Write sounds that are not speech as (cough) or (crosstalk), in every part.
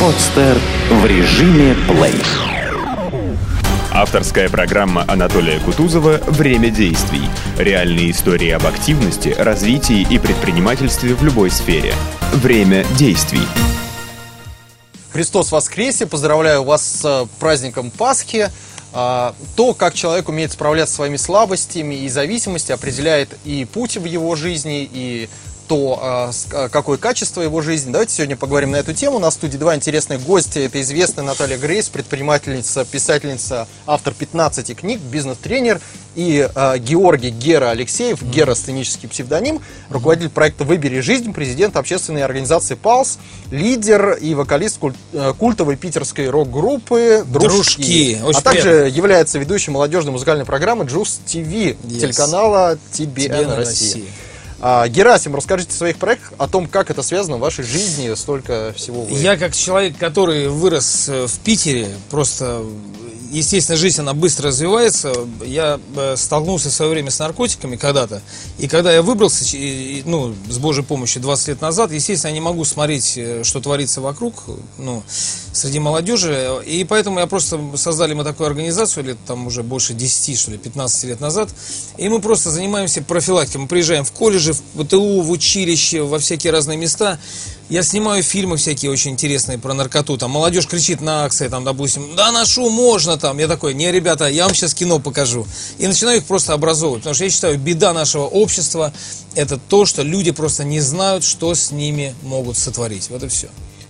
Подстер в режиме плей. Авторская программа Анатолия Кутузова «Время действий». Реальные истории об активности, развитии и предпринимательстве в любой сфере. Время действий. Христос воскресе! Поздравляю вас с э, праздником Пасхи. А, То, как человек умеет справляться со своими слабостями и зависимостью, определяет и путь в его жизни, и то, а, а, какое качество его жизни. Давайте сегодня поговорим на эту тему. У нас в студии два интересных гостя. Это известная Наталья Грейс, предпринимательница, писательница, автор 15 книг, бизнес-тренер. И а, Георгий Гера Алексеев, Гера сценический псевдоним, руководитель проекта «Выбери жизнь», президент общественной организации «Палс», лидер и вокалист куль- э, культовой питерской рок-группы «Дружки». «Дружки». А также является ведущим молодежной музыкальной программы «Джуз ТВ» Yes. телеканала TBN TBN Россия. Россия. А, Герасим, расскажите о своих проектах, о том, как это связано в вашей жизни, столько всего вы... Я как человек, который вырос э, в Питере, просто, естественно, жизнь, она быстро развивается. Я э, столкнулся в свое время с наркотиками когда-то. И когда я выбрался, ну, с Божьей помощью 20 лет назад, естественно, я не могу смотреть, э, что творится вокруг, ну, среди молодежи. И поэтому я просто создали мы такую организацию лет там уже больше 10, что ли, 15 лет назад. И мы просто занимаемся профилактикой. Мы приезжаем в колледжи, в ВТУ, в училище, во всякие разные места. Я снимаю фильмы всякие очень интересные про наркоту. Там молодежь кричит на акции, там, допустим, да ношу можно там. Я такой, не, ребята, я вам сейчас кино покажу. И начинаю их просто образовывать. Потому что я считаю, беда нашего общества это то, что люди просто не знают, что с ними могут сотворить. Вот и все.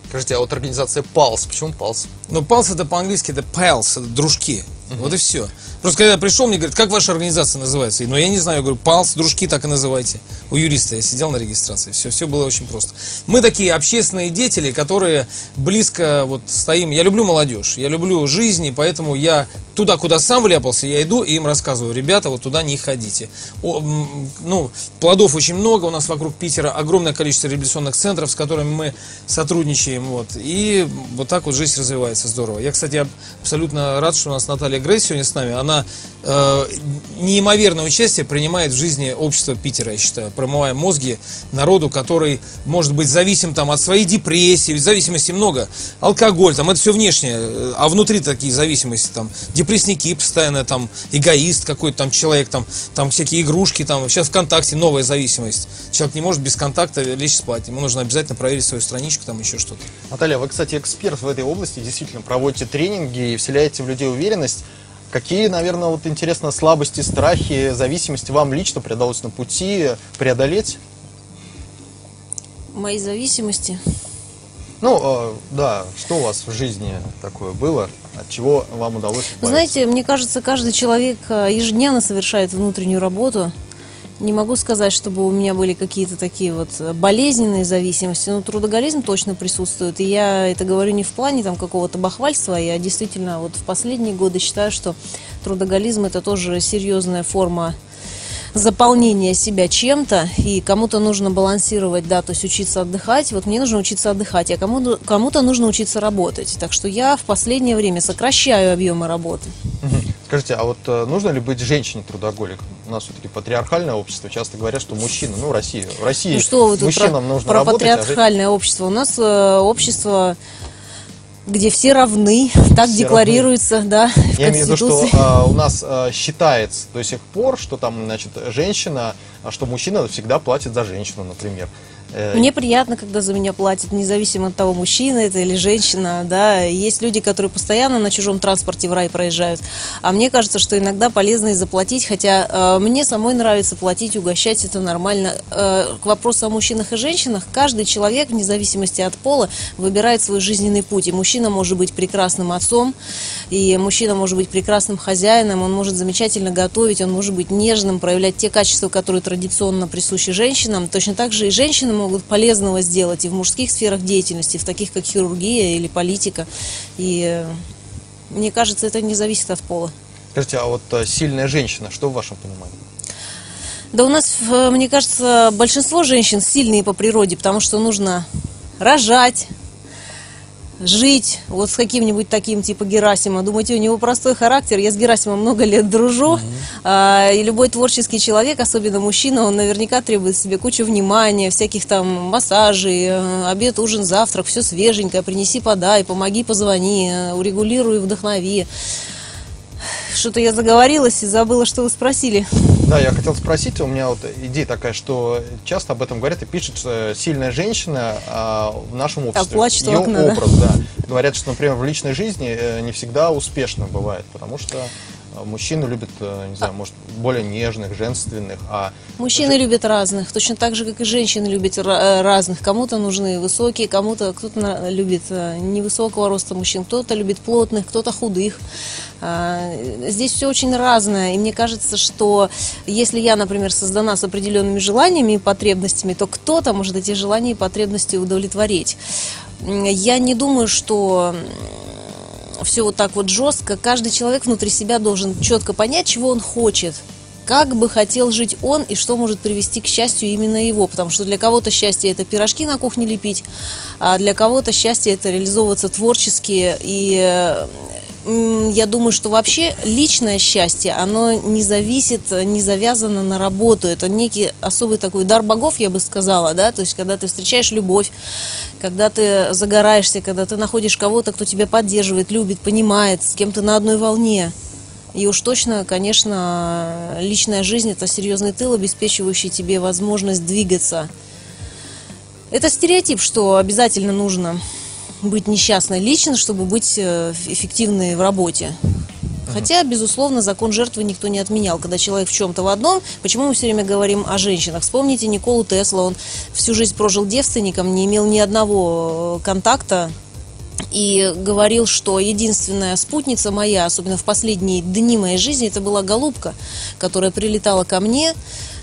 Скажите, а вот организация «Палс», почему «Палс»? Но палс это по-английски это pals, это дружки. Вот и все. Просто когда я пришел, мне говорят, как ваша организация называется? И, Ну, я не знаю, я говорю, палс, дружки, так и называйте. У юриста я сидел на регистрации. Все, все было очень просто. Мы такие общественные деятели, которые близко вот стоим. Я люблю молодежь, я люблю жизнь, и поэтому я туда, куда сам вляпался, я иду и им рассказываю, ребята, вот туда не ходите. О, ну, плодов очень много, у нас вокруг Питера огромное количество реабилитационных центров, с которыми мы сотрудничаем, вот. И вот так вот жизнь развивается здорово. Я, кстати, аб- абсолютно рад, что у нас Наталья Грейс сегодня с нами. Она э, неимоверное участие принимает в жизни общества Питера, я считаю, промывая мозги народу, который может быть зависим там от своей депрессии, ведь зависимости много, алкоголь, там это все внешнее, э, а внутри такие зависимости, там депрессники постоянно, там эгоист какой-то там человек, там, там всякие игрушки, там сейчас ВКонтакте новая зависимость. Человек не может без контакта лечь спать, ему нужно обязательно проверить свою страничку, там еще что-то. Наталья, вы, кстати, эксперт в этой области, действительно проводите тренинги и вселяете в людей уверенность. Какие, наверное, вот интересно, слабости, страхи, зависимости вам лично удалось на пути преодолеть? Мои зависимости. Ну, э, да, что у вас в жизни такое было, от чего вам удалось избавиться? знаете, мне кажется, каждый человек э, ежедневно совершает внутреннюю работу. Не могу сказать, чтобы у меня были какие-то такие вот э, болезненные зависимости, но трудоголизм точно присутствует. И я это говорю не в плане там какого-то бахвальства, я действительно вот в последние годы считаю, что трудоголизм это тоже серьезная форма заполнения себя чем-то, и кому-то нужно балансировать, да, то есть учиться отдыхать. Вот мне нужно учиться отдыхать, а кому-то, кому-то нужно учиться работать. Так что я в последнее время сокращаю объемы работы. Скажите, а вот э, нужно ли быть женщиной-трудоголиком? У нас все-таки патриархальное общество, часто говорят, что мужчина, ну, Россия, в России Ну что вы тут мужчинам про, нужно про работать, а патриархальное общество? У нас э, общество, где все равны, (laughs) так Все декларируется, да, в Я имею в виду, что а, у нас а, считается до сих пор, что там, значит, женщина, а что мужчина всегда платит за женщину, например. Э, Мне приятно, когда за меня платят, независимо от того, мужчина это или женщина, да. Есть люди, которые постоянно на чужом транспорте в рай проезжают. А мне кажется, что иногда полезно и заплатить, хотя э, мне самой нравится платить, угощать, это нормально. Э, к вопросу о мужчинах и женщинах, каждый человек, вне зависимости от пола, выбирает свой жизненный путь. И мужчина может быть прекрасным отцом, и мужчина может быть прекрасным хозяином, он может замечательно готовить, он может быть нежным, проявлять те качества, которые традиционно присущи женщинам. Точно так же и женщины могут полезного сделать и в мужских сферах деятельности, в таких как хирургия или политика. И э, мне кажется, это не зависит от пола. Скажите, а вот а, сильная женщина, что в вашем понимании? Да у нас, э, мне кажется, большинство женщин сильные по природе, потому что нужно рожать, жить вот с каким-нибудь таким типа Герасима. Думаете, у него простой характер. Я с Герасимом много лет дружу. А, и любой творческий человек, особенно мужчина, он наверняка требует себе кучу внимания, всяких там массажей, э, обед, ужин, завтрак, все свеженькое. Принеси, подай, помоги, позвони, э, урегулируй, вдохнови. Что-то я заговорилась и забыла, что вы спросили. Да, я хотел спросить, у меня вот идея такая, что часто об этом говорят и пишут, что сильная женщина а, в нашем обществе. плачет у Ее окна, да? образ, да. Говорят, что, например, в личной жизни э, не всегда успешно бывает, потому что мужчины любят, э, не знаю, может, более нежных, женственных, а Мужчины любят разных, точно так же, как и женщины любят э, разных. Кому-то нужны высокие, кому-то кто-то любит э, невысокого роста мужчин, кто-то любит плотных, кто-то худых. А, Здесь все очень разное, и мне кажется, что если я, например, создана с определенными желаниями и потребностями, то кто-то может эти желания и потребности удовлетворить. Я не думаю, что все вот так вот жестко. Каждый человек внутри себя должен четко понять, чего он хочет. Как бы хотел жить он и что может привести к счастью именно его. Потому что для кого-то счастье это пирожки на кухне лепить, а для кого-то счастье это реализовываться творчески. И э, я думаю, что вообще личное счастье, оно не зависит, не завязано на работу. Это некий особый такой дар богов, я бы сказала, да, то есть когда ты встречаешь любовь, когда ты загораешься, когда ты находишь кого-то, кто тебя поддерживает, любит, понимает, с кем ты на одной волне. И уж точно, конечно, личная жизнь это серьезный тыл, обеспечивающий тебе возможность двигаться. Это стереотип, что обязательно нужно быть несчастной лично, чтобы быть э, эффективной в работе. Хотя, безусловно, закон жертвы никто не отменял. Когда человек в чем-то в одном, почему мы все время говорим о женщинах? Вспомните Николу Тесла, он всю жизнь прожил девственником, не имел ни одного э, контакта и говорил, что единственная спутница моя, особенно в последние дни моей жизни, это была голубка, которая прилетала ко мне.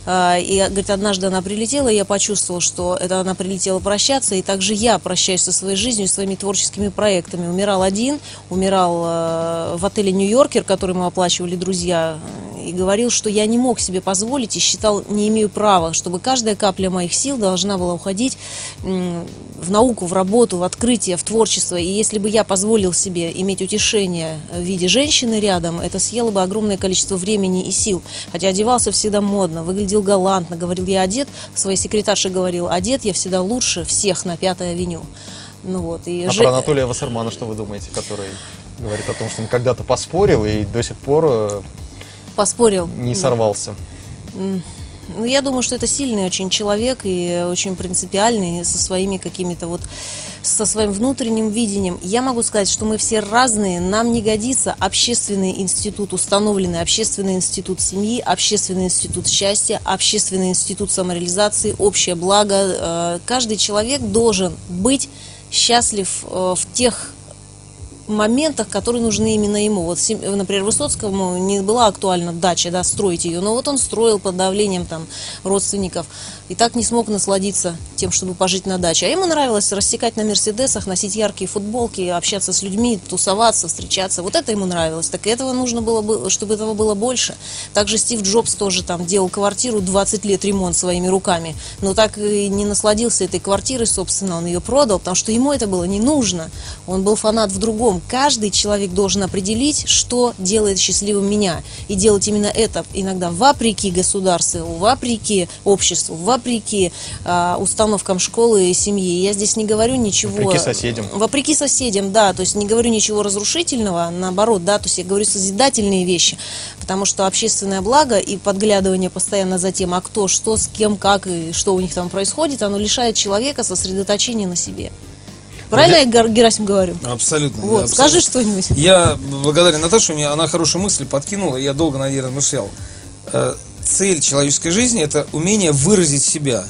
А, И, говорит, однажды она прилетела, и я почувствовала, что это она прилетела прощаться, и также я прощаюсь со своей жизнью, своими творческими проектами. Умирал один, умирал э, в отеле «Нью-Йоркер», который мы оплачивали друзья, и говорил, что я не мог себе позволить и считал, не имею права, чтобы каждая капля моих сил должна была уходить в науку, в работу, в открытие, в творчество. И если бы я позволил себе иметь утешение в виде женщины рядом, это съело бы огромное количество времени и сил. Хотя одевался всегда модно, выглядел галантно, говорил, я одет, своей секретарше говорил, одет я всегда лучше всех на Пятой авеню. Ну вот, и А же- про Анатолия Вассермана что вы думаете, который говорит о том, что он когда-то поспорил и до сих пор э, поспорил. не сорвался? Ну, я думаю, что это сильный очень человек и очень принципиальный со своими какими-то вот со своим внутренним видением. Я могу сказать, что мы все разные, нам не годится общественный институт, установленный общественный институт семьи, общественный институт счастья, общественный институт самореализации, общее благо. Э, Каждый человек должен быть счастлив э, в тех моментах, которые нужны именно ему. Вот, например, Высоцкому не была актуальна дача, да, строить ее, но вот он строил под давлением там родственников и так не смог насладиться тем, чтобы пожить на даче. А ему нравилось рассекать на Мерседесах, носить яркие футболки, общаться с людьми, тусоваться, встречаться. Вот это ему нравилось. Так этого нужно было бы, чтобы этого было больше. Также Стив Джобс тоже там делал квартиру 20 лет ремонт своими руками, но так и не насладился этой квартирой, собственно, он ее продал, потому что ему это было не нужно. Он был фанат в другом. Каждый человек должен определить, что делает счастливым меня. И делать именно это иногда вопреки государству, вопреки обществу, вопреки а, установкам школы и семьи. Я здесь не говорю ничего... Вопреки соседям. Вопреки соседям, да. То есть не говорю ничего разрушительного, наоборот, да. То есть я говорю созидательные вещи. Потому что общественное благо и подглядывание постоянно за тем, а кто, что, с кем, как и что у них там происходит, оно лишает человека сосредоточения на себе. Правильно я, Гер- Герасим, говорю? Абсолютно. да, Вот, абсолютно. скажи что-нибудь. Я благодарен Наташе, мне она хорошие мысли подкинула, и я долго над ней размышлял. Цель человеческой жизни – это умение выразить себя.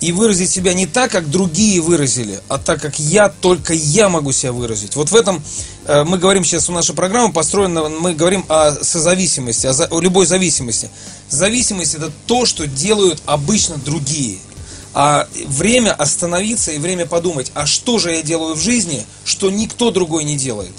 И выразить себя не так, как другие выразили, а так, как я, только я могу себя выразить. Вот в этом э, мы говорим сейчас, у нашей программы построена, мы говорим о созависимости, о, за- о любой зависимости. Зависимость – это то, что делают обычно другие. А время остановиться и время подумать, а что же я делаю в жизни, что никто другой не делает.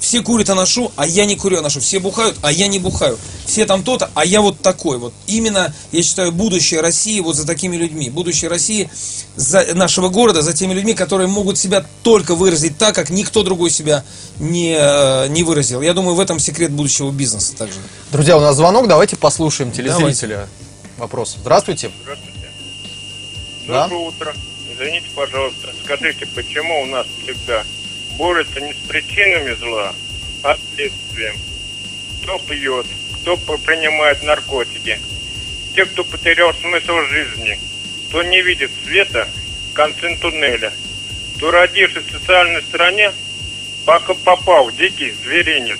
Все курят, а ношу, а я не курю, а ношу. Все бухают, а я не бухаю. Все там то-то, а я вот такой. Вот именно, я считаю, будущее России вот за такими людьми. Будущее России за нашего города, за теми людьми, которые могут себя только выразить так, как никто другой себя не, э, не выразил. Я думаю, в этом секрет будущего бизнеса также. Друзья, у нас звонок, давайте послушаем телезрителя. Вопрос. Здравствуйте. Здравствуйте. Да? Доброе утро. Извините, пожалуйста, скажите, почему у нас всегда борются не с причинами зла, а с следствием? Кто пьет, кто принимает наркотики, те, кто потерял смысл жизни, кто не видит света в конце туннеля, кто, родившись в социальной стране, пока попал в дикий зверинец.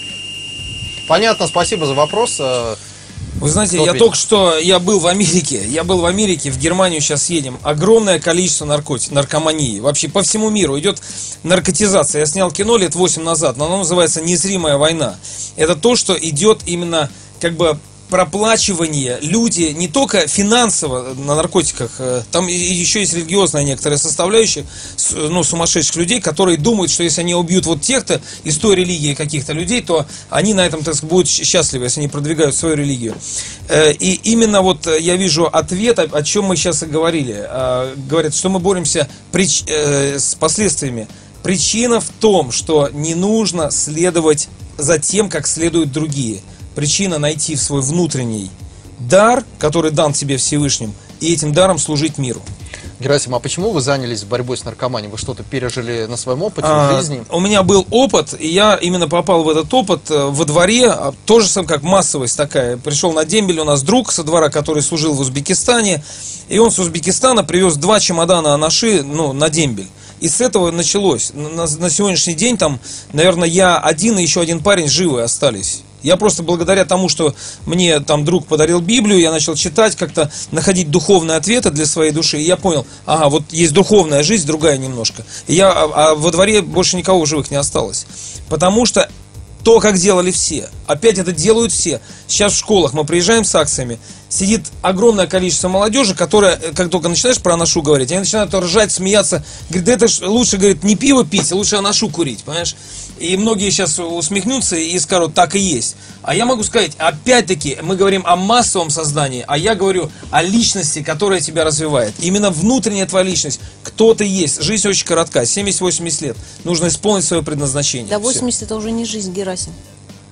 Понятно, спасибо за вопрос. Вы знаете, Кто я ответит? только что, я был в Америке, я был в Америке, в Германию сейчас едем. Огромное количество наркотиков, наркомании. Вообще по всему миру идет наркотизация. Я снял кино лет 8 назад, но оно называется «Незримая война». Это то, что идет именно как бы проплачивание, люди не только финансово на наркотиках, э, там еще есть религиозная некоторая составляющая, с- ну, сумасшедших людей, которые думают, что если они убьют вот тех-то из той религии каких-то людей, то они на этом, так сказать, будут счастливы, если они продвигают свою религию. Э, И именно вот э, я вижу ответ, о, чем мы сейчас и говорили. Говорят, что мы боремся прич- э, с последствиями. Причина в том, что не нужно следовать за тем, как следуют другие. Причина найти свой внутренний дар, который дан тебе Всевышним, и этим даром служить миру. Герасим, а почему вы занялись борьбой с наркоманией? Вы что-то пережили на своем опыте А, в жизни? У меня был опыт, и я именно попал в этот опыт э, во дворе, а, тоже сам как массовость такая. Пришел на дембель у нас друг со двора, который служил в Узбекистане, и он с Узбекистана привез два чемодана анаши, ну, на дембель. И с этого началось. На, на- на сегодняшний день там, наверное, я один и еще один парень живы остались. Я просто благодаря тому, что мне там друг подарил Библию, я начал читать, как-то находить духовные ответы для своей души, и я понял, ага, вот есть духовная жизнь, другая немножко. И я, а, а во дворе больше никого живых не осталось. Потому что то, как делали все. Опять это делают все. Сейчас в школах мы приезжаем с акциями, сидит огромное количество молодежи, которая, э, как только начинаешь про анашу говорить, они начинают ржать, смеяться. Говорит, да это лучше, говорит, не пиво пить, лучше анашу курить, понимаешь? И многие сейчас усмехнутся и скажут, так и есть. А я могу сказать, опять-таки, мы говорим о массовом создании, а я говорю о личности, которая тебя развивает. Именно внутренняя твоя личность. Кто ты есть. Жизнь очень коротка, 70-80 лет. Нужно исполнить свое предназначение. До Всё. 80 это уже не жизнь, Герасим.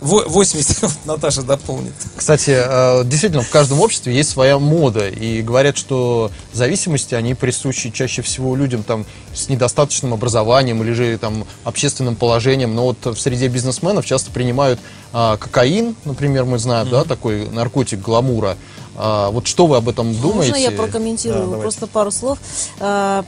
Во- 80, вот (laughs) Наташа дополнит. Кстати, э, действительно, в каждом обществе есть своя мода, и говорят, что зависимости, они присущи чаще всего людям там, с недостаточным образованием или же там, общественным положением, но вот в среде бизнесменов часто принимают а, кокаин, например, мы знаем, да, такой наркотик гламура. А, вот что вы об этом думаете? Можно я прокомментирую Да, давайте. просто пару слов? А,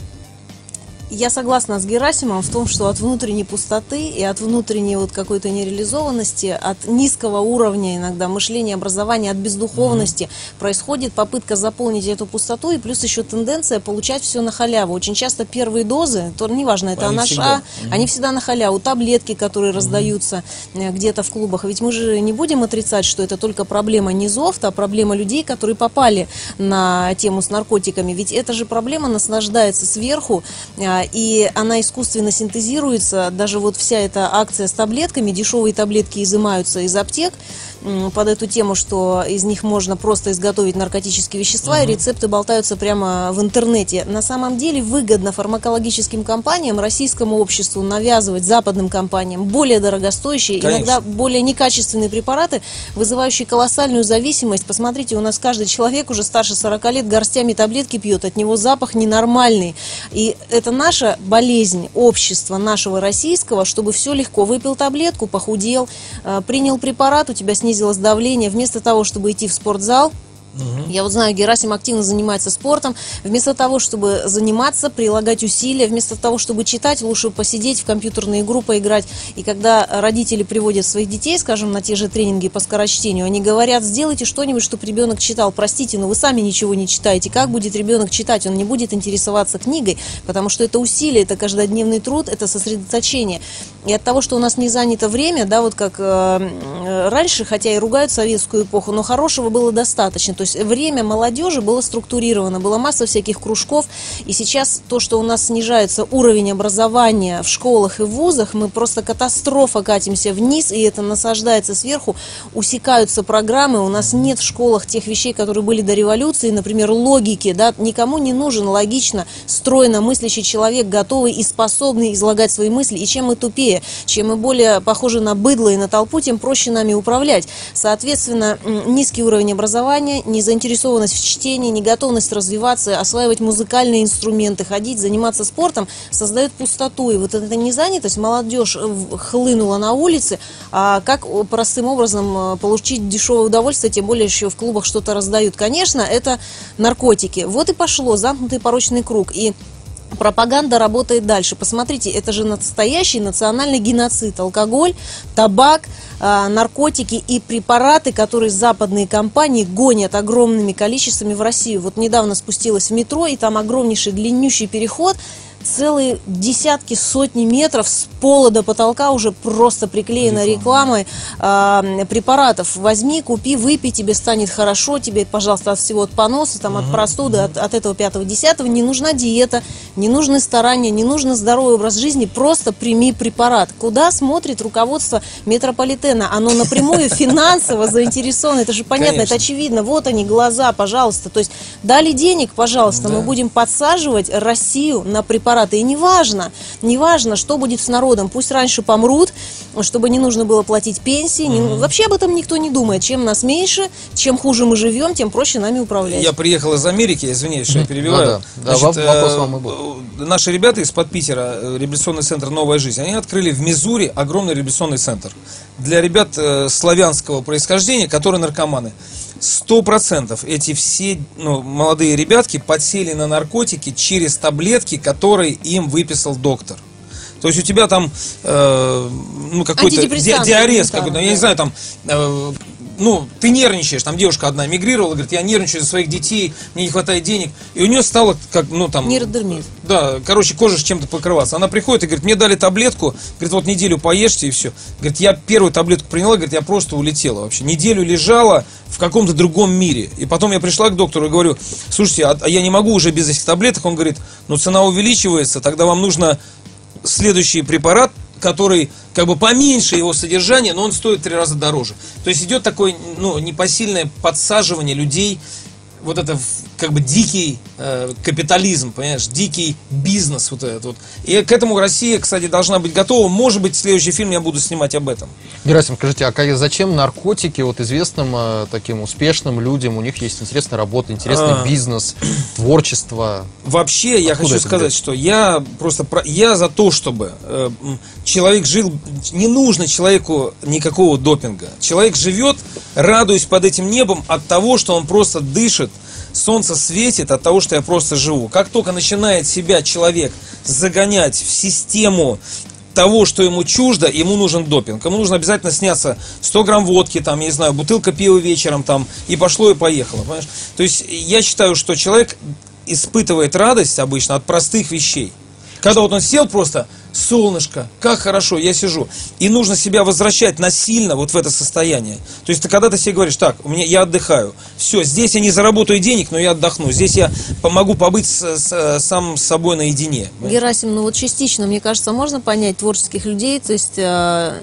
Я согласна с Герасимом в том, что от внутренней пустоты и от внутренней вот какой-то нереализованности, от низкого уровня иногда мышления, образования, от бездуховности происходит попытка заполнить эту пустоту и плюс еще тенденция получать все на халяву. Очень часто первые дозы, то неважно, это Они анаша, всегда. они всегда на халяву. Таблетки, которые раздаются э, где-то в клубах. Ведь мы же не будем отрицать, что это только проблема низов, а проблема людей, которые попали на тему с наркотиками. Ведь эта же проблема наслаждается сверху, а, и она искусственно синтезируется. Даже вот вся эта акция с таблетками, дешевые таблетки изымаются из аптек под эту тему, что из них можно просто изготовить наркотические вещества, и рецепты болтаются прямо в интернете. На самом деле выгодно фармакологическим компаниям, российскому обществу навязывать западным компаниям более дорогостоящие, Конечно. иногда более некачественные препараты, вызывающие колоссальную зависимость. Посмотрите, у нас каждый человек уже старше 40 лет горстями таблетки пьет, от него запах ненормальный. И это наша болезнь общества нашего российского, чтобы все легко. Выпил таблетку, похудел, э, принял препарат, у тебя снизилось давление. Вместо того, чтобы идти в спортзал, я вот знаю, Герасим активно занимается спортом. Вместо того, чтобы заниматься, прилагать усилия, вместо того, чтобы читать, лучше посидеть в компьютерную игру, поиграть. И когда родители приводят своих детей, скажем, на те же тренинги по скорочтению, они говорят, сделайте что-нибудь, чтобы ребенок читал. Простите, но вы сами ничего не читаете. Как будет ребенок читать? Он не будет интересоваться книгой, потому что это усилие, это каждодневный труд, это сосредоточение. И от того, что у нас не занято время, да, вот как э, раньше, хотя и ругают советскую эпоху, но хорошего было достаточно. То есть время молодежи было структурировано, была масса всяких кружков. И сейчас то, что у нас снижается уровень образования в школах и вузах, мы просто катастрофа катимся вниз, и это насаждается сверху, усекаются программы, у нас нет в школах тех вещей, которые были до революции, например, логики, да, никому не нужен логично, стройно мыслящий человек, готовый и способный излагать свои мысли, и чем мы тупее, чем мы более похожи на быдло и на толпу, тем проще нами управлять. Соответственно, низкий уровень образования, незаинтересованность в чтении, неготовность развиваться, осваивать музыкальные инструменты, ходить, заниматься спортом, создает пустоту. И вот эта незанятость, молодежь э, хлынула на улице, а как простым образом э, получить дешевое удовольствие, тем более еще в клубах что-то раздают. Конечно, это наркотики. Вот и пошло, замкнутый порочный круг. И Пропаганда работает дальше. Посмотрите, это же настоящий национальный геноцид. Алкоголь, табак, а, наркотики и препараты, которые западные компании гонят огромными количествами в Россию. Вот недавно спустилась в метро, и там огромнейший длиннющий переход, целые десятки, сотни метров с пола до потолка уже просто приклеена рекламой а, препаратов. Возьми, купи, выпей, тебе станет хорошо, тебе, пожалуйста, от всего от поноса, там, от простуды, от, от этого пятого, десятого. Не нужна диета, не нужны старания, не нужен здоровый образ жизни, просто прими препарат. Куда смотрит руководство метрополитена? Оно напрямую (laughs) финансово заинтересовано, это же понятно, Конечно. это очевидно. Вот они, глаза, пожалуйста. То есть дали денег, пожалуйста, мы будем подсаживать Россию на препараты. И неважно, неважно, что будет с народом. Пусть раньше помрут, чтобы не нужно было платить пенсии. Не- Вообще об этом никто не думает. Чем нас меньше, чем хуже мы живем, тем проще нами управлять. Я приехал из Америки, извиняюсь, что я перебиваю. Да-да. Да, воп- вопрос вам и был. э, Наши ребята из-под Питера, э, реабилитационный центр «Новая жизнь», они открыли в Мизури огромный реабилитационный центр для ребят э, славянского происхождения, которые наркоманы. Сто процентов эти все ну, молодые ребятки подсели на наркотики через таблетки, которые им выписал доктор. То есть у тебя там э, ну, какой-то ди- диарез какой-то, я не знаю, там, э, ну, ты нервничаешь, там девушка одна мигрировала, говорит, я нервничаю за своих детей, мне не хватает денег, и у нее стало, как, ну, там... Нейродермит. Да, короче, кожа с чем-то покрываться. Она приходит и говорит, мне дали таблетку, говорит, вот неделю поешьте и все. Говорит, я первую таблетку приняла, говорит, я просто улетела вообще. Неделю лежала в каком-то другом мире. И потом я пришла к доктору и говорю, слушайте, а, а я не могу уже без этих таблеток? Он говорит, ну цена увеличивается, тогда вам нужно следующий препарат, который как бы поменьше его содержания, но он стоит в три раза дороже. То есть идет такое ну, непосильное подсаживание людей, вот это как бы дикий э, капитализм, понимаешь, дикий бизнес вот этот вот. И к этому Россия, кстати, должна быть готова. Может быть, следующий фильм я буду снимать об этом. Герасим, скажите, а как- зачем наркотики вот известным э, таким успешным людям? У них есть интересная работа, интересный А. бизнес, творчество. Вообще, я Откуда хочу это сказать, что я просто про- я за то, чтобы э, человек жил. Не нужно человеку никакого допинга. Человек живет, радуясь под этим небом от того, что он просто дышит. Солнце светит от того, что я просто живу. Как только начинает себя человек загонять в систему того, что ему чуждо, ему нужен допинг. Ему нужно обязательно сняться 100 грамм водки, там, я не знаю, бутылка пива вечером, там, и пошло и поехало, понимаешь? То есть я считаю, что человек испытывает радость обычно от простых вещей. Когда вот он сел просто, солнышко, как хорошо, я сижу. И нужно себя возвращать насильно вот в это состояние. То есть ты когда ты себе говоришь, так, у меня, я отдыхаю. Все, здесь я не заработаю денег, но я отдохну. Здесь я помогу побыть с- с- сам с собой наедине. Герасим, ну вот частично, мне кажется, можно понять творческих людей, то есть, э,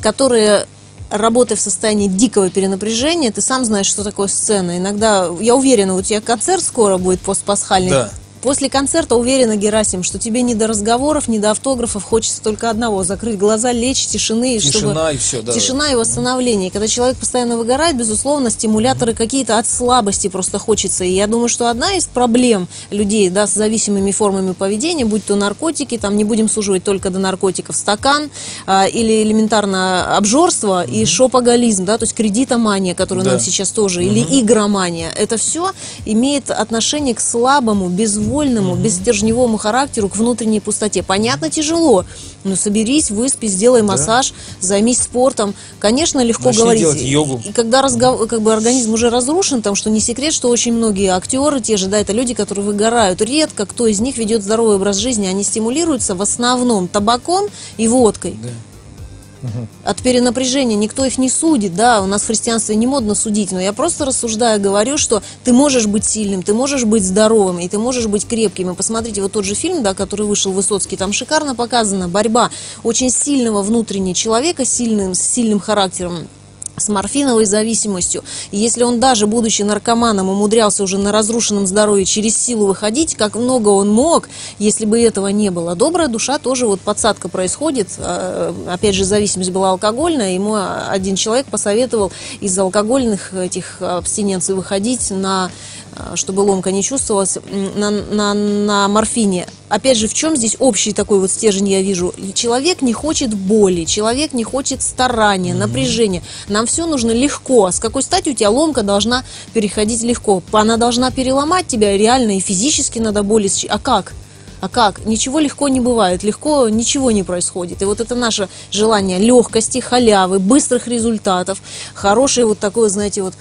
которые работая в состоянии дикого перенапряжения, ты сам знаешь, что такое сцена. Иногда, я уверена, у тебя концерт скоро будет постпасхальный. Да. После концерта уверена, Герасим, что тебе не до разговоров, не до автографов, хочется только одного – закрыть глаза, лечь, тишины. и Тишина чтобы... и всё, да. Тишина и восстановление. Когда человек постоянно выгорает, безусловно, стимуляторы какие-то от слабости просто хочется. И я думаю, что одна из проблем людей да, с зависимыми формами поведения, будь то наркотики, там не будем суживать только до наркотиков, стакан а, или элементарно обжорство и шопоголизм, да, то есть кредитомания, которая Да. нам сейчас тоже, или игромания. Это все имеет отношение к слабому, безвольному безвольному, бесстержневому характеру к внутренней пустоте. Понятно, тяжело, но соберись, выспись, сделай массаж, займись спортом. Конечно, легко Начни говорить. делать йогу. И когда разгов- как бы организм уже разрушен, там что не секрет, что очень многие актеры, те же, да, это люди, которые выгорают. Редко кто из них ведет здоровый образ жизни. Они стимулируются в основном табаком и водкой. От перенапряжения никто их не судит, да, у нас в христианстве не модно судить, но я просто рассуждаю, говорю, что ты можешь быть сильным, ты можешь быть здоровым, и ты можешь быть крепким. И посмотрите, вот тот же фильм, да, который вышел Высоцкий, там шикарно показана борьба очень сильного внутреннего человека, сильным, с сильным характером, с морфиновой зависимостью. И если он даже, будучи наркоманом, умудрялся уже на разрушенном здоровье через силу выходить, как много он мог, если бы этого не было. Добрая душа тоже, вот подсадка происходит. А, Опять же, зависимость была алкогольная. Ему один человек посоветовал из алкогольных этих абстиненций выходить на а, чтобы ломка не чувствовалась, на, на, на морфине. Опять же, в чем здесь общий такой вот стержень я вижу? Человек не хочет боли, человек не хочет старания, напряжения. Нам все нужно легко. А С какой стати у тебя ломка должна переходить легко? Она должна переломать тебя реально и физически надо боли. А как? А как? Ничего легко не бывает, легко ничего не происходит. И вот это наше желание легкости, халявы, быстрых результатов, хороший вот такой, знаете, вот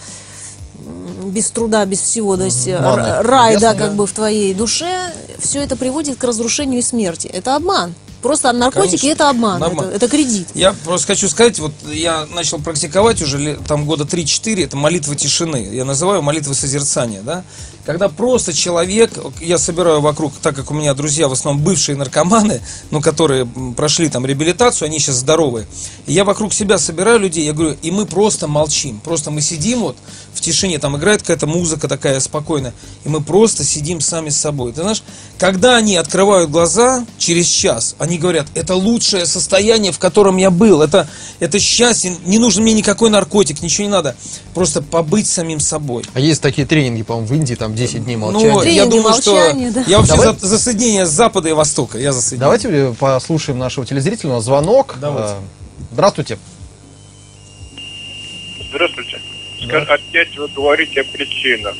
без труда, без всего, то есть р- Манна. рай, да, Ясно, как бы в твоей душе, все это приводит к разрушению и смерти. Это обман. Просто наркотики Конечно. это обман, Обман. Это, это кредит. Я просто хочу сказать, вот я начал практиковать уже там года 3-4, это молитва тишины. Я называю молитвы созерцания, да. Когда просто человек, я собираю вокруг, так как у меня друзья в основном бывшие наркоманы, ну, которые прошли там реабилитацию, они сейчас здоровые. И я вокруг себя собираю людей, я говорю, и мы просто молчим. Просто мы сидим вот в тишине, там играет какая-то музыка такая спокойная, и мы просто сидим сами с собой. Ты знаешь, когда они открывают глаза через час, они говорят, это лучшее состояние, в котором я был, это, это счастье, не нужен мне никакой наркотик, ничего не надо, просто побыть самим собой. А есть такие тренинги, по-моему, в Индии, там 10 дней Ну, молчания. Тренинги я думаю, что да. я вообще Давай- за, за соединение с Запада и Востока, я за соединение. Давайте послушаем нашего телезрителя. У нас звонок. Давайте. Э, Здравствуйте. Здравствуйте. Ска- Опять вы говорите о причинах.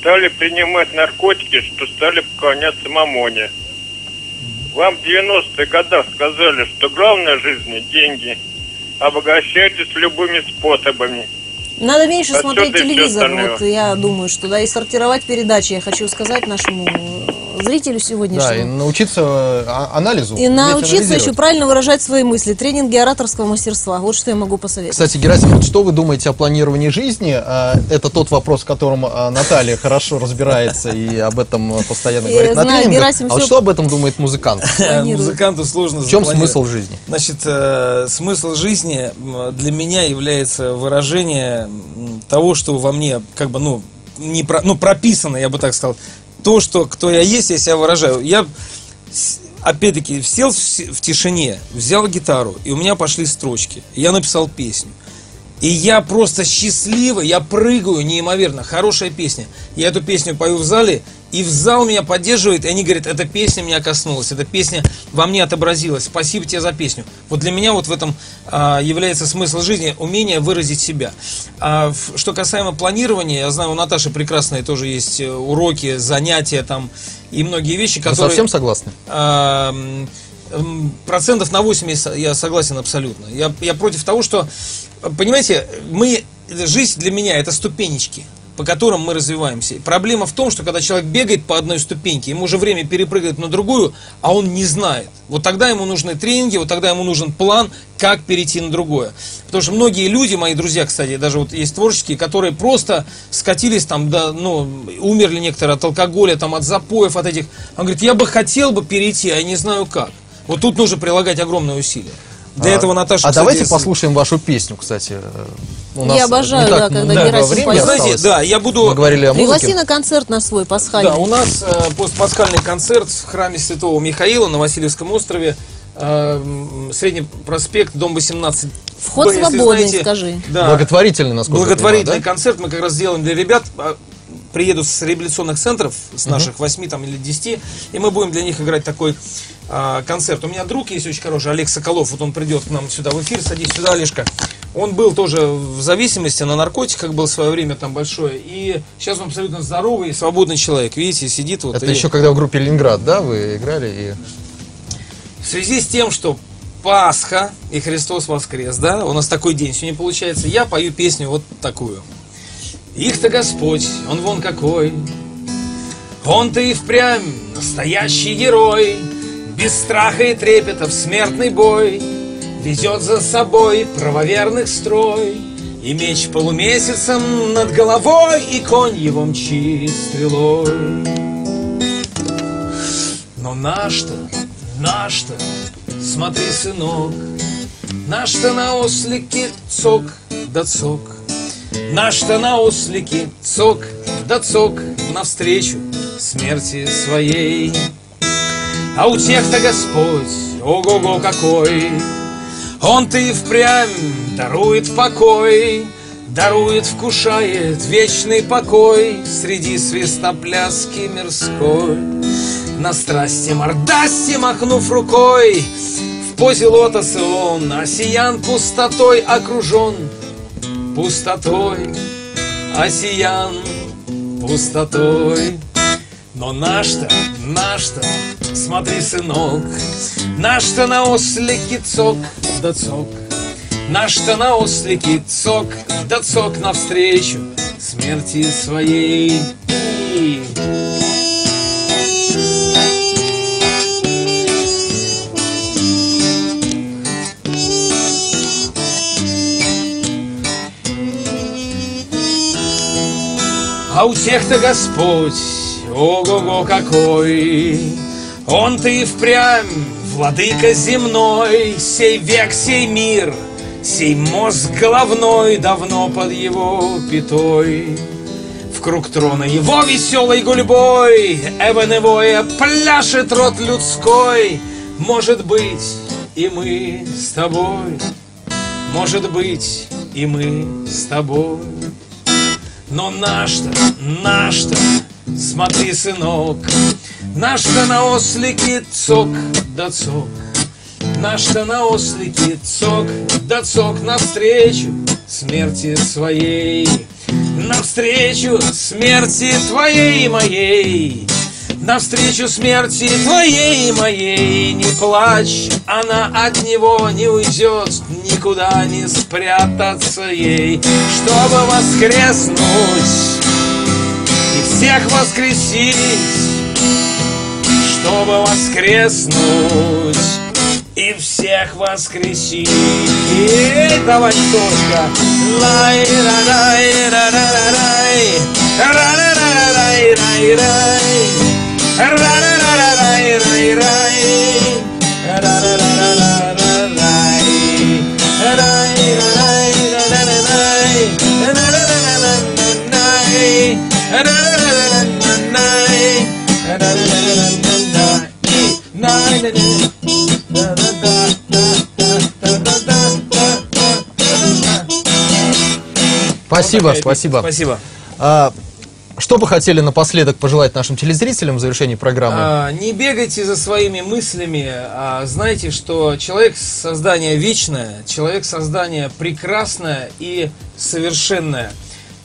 Стали принимать наркотики, что стали поклоняться мамоне. Вам в 90-х годах сказали, что главное в жизни – деньги. Обогащайтесь любыми способами. Надо меньше Отсюда смотреть телевизор, вот я думаю, что да, и сортировать передачи, я хочу сказать нашему э, зрителю Да, и сегодняшнему. научиться э, а- анализу. И научиться еще правильно выражать свои мысли. Тренинги ораторского мастерства. Вот что я могу посоветовать. Кстати, Герасим, вот что вы думаете о планировании жизни? А, Это тот вопрос, в котором а, Наталья хорошо разбирается и об этом постоянно говорит на тренингах. А вот что об этом думает музыкант? планирует. Музыканту сложно В чем смысл жизни? Значит, э, смысл жизни для меня является выражение того, что во мне как бы, ну, не про- ну, прописано, я бы так сказал. То, что кто я есть, я себя выражаю. Я, опять-таки, сел в тишине, взял гитару, и у меня пошли строчки. Я написал песню. И я просто счастливый, я прыгаю неимоверно. Хорошая песня. Я эту песню пою в зале, и в зал меня поддерживает, и они говорят, эта песня меня коснулась, эта песня во мне отобразилась. Спасибо тебе за песню. Вот для меня вот в этом а, является смысл жизни, умение выразить себя. А, в- что касаемо планирования, я знаю, у Наташи прекрасные тоже есть э, уроки, занятия там и многие вещи, Вы которые... совсем согласны? А, процентов на 80 я согласен абсолютно. Я, я против того, что, понимаете, мы, жизнь для меня это ступенечки по которым мы развиваемся. И проблема в том, что когда человек бегает по одной ступеньке, ему уже время перепрыгивать на другую, а он не знает. Вот тогда ему нужны тренинги, вот тогда ему нужен план, как перейти на другое. Потому что многие люди, мои друзья, кстати, даже вот есть творческие, которые просто скатились там, да, ну, умерли некоторые от алкоголя, там, от запоев, от этих. Он говорит, я бы хотел бы перейти, а я не знаю как. Вот тут нужно прилагать огромные усилия. Для этого Наташа, А кстати, давайте послушаем вашу песню, кстати. У нас Я обожаю, не да, так когда много Герасим поет. Знаете, да, я буду... Мы говорили о Пригласи музыке. на концерт на свой пасхальный. Да, у нас э, постпасхальный концерт в храме Святого Михаила на Васильевском острове. э, Средний проспект, дом 18. Вход Если свободный, знаете, скажи. Да, Благотворительный, насколько благотворительный понимаю, да? концерт мы как раз сделаем для ребят. А, Приедут с реабилитационных центров, с наших восьми там, или 10, и мы будем для них играть такой а, концерт. У меня друг есть очень хороший, Олег Соколов, вот он придет к нам сюда в эфир, садись сюда, Олежка. Он был тоже в зависимости на наркотиках, был в свое время там большое. И сейчас он абсолютно здоровый и свободный человек. Видите, сидит вот. Это и- еще когда в группе Ленинград, да, вы играли? В связи с тем, что Пасха и Христос воскрес, да, у нас такой день сегодня получается, я пою песню вот такую. Их-то Господь, Он вон какой, Он-то и впрямь настоящий герой, Без страха и трепета в смертный бой Везет за собой правоверных строй, И меч полумесяцем над головой, И конь его мчит стрелой. Но наш-то, наш-то, смотри, сынок, Наш-то на ослике цок да цок, Наш-то на ослике цок да цок Навстречу смерти своей. А у тех-то Господь, ого-го какой, Он-то и впрямь дарует покой, Дарует, вкушает вечный покой Среди свистопляски мирской. На страсти мордасти махнув рукой, В позе лотоса он осиян пустотой окружен, Пустотой, осиян пустотой. Но наш-то, наш-то, смотри, сынок, Наш-то на ослике цок да цок, Наш-то на ослике цок да цок Навстречу смерти своей. А у тех-то Господь, ого-го какой, Он-то и впрямь владыка земной, Сей век, сей мир, сей мозг головной Давно под его пятой. В круг трона его веселой гульбой Эвеневое пляшет рот людской. Может быть, и мы с тобой, Может быть, и мы с тобой. Но наш-то, наш-то, смотри, сынок, Наш-то на ослике цок да цок, Наш-то на ослике цок да цок Навстречу смерти своей, Навстречу смерти твоей и моей, Навстречу смерти твоей и моей Не плачь, она от него не уйдет Никуда не спрятаться ей Чтобы воскреснуть И всех воскресить Чтобы воскреснуть и всех воскресить. Давай только. Лай, ра, рай, ра, ра, ра, рай. Ра, ра, ра, ра, рай, рай, рай. Спасибо, спасибо. Спасибо. Что бы хотели напоследок пожелать нашим телезрителям в завершении программы? А, не бегайте за своими мыслями, а знайте, что человек создание вечное, человек создание прекрасное и совершенное.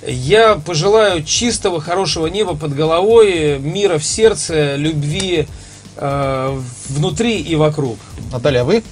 Я пожелаю чистого, хорошего неба под головой, мира в сердце, любви э, внутри и вокруг. Наталья, а вы?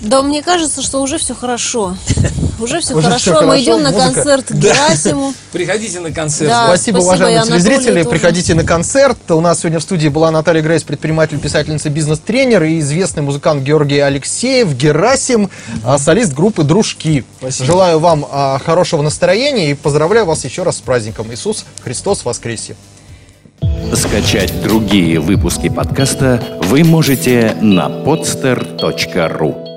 Да, мне кажется, что уже все хорошо. (laughs) Уже все Уже хорошо. всё Мы хорошо, идем на музыка. концерт к Герасиму. (laughs) Приходите на концерт. Да. Спасибо, спасибо, уважаемые телезрители. тоже. Приходите на концерт. У нас сегодня в студии была Наталья Грейс, предприниматель, писательница, бизнес-тренер и известный музыкант Георгий Алексеев, Герасим, а, солист группы «Дружки». Спасибо. Желаю вам а, хорошего настроения и поздравляю вас еще раз с праздником. Иисус Христос воскресе! Скачать другие выпуски подкаста вы можете на podster.ru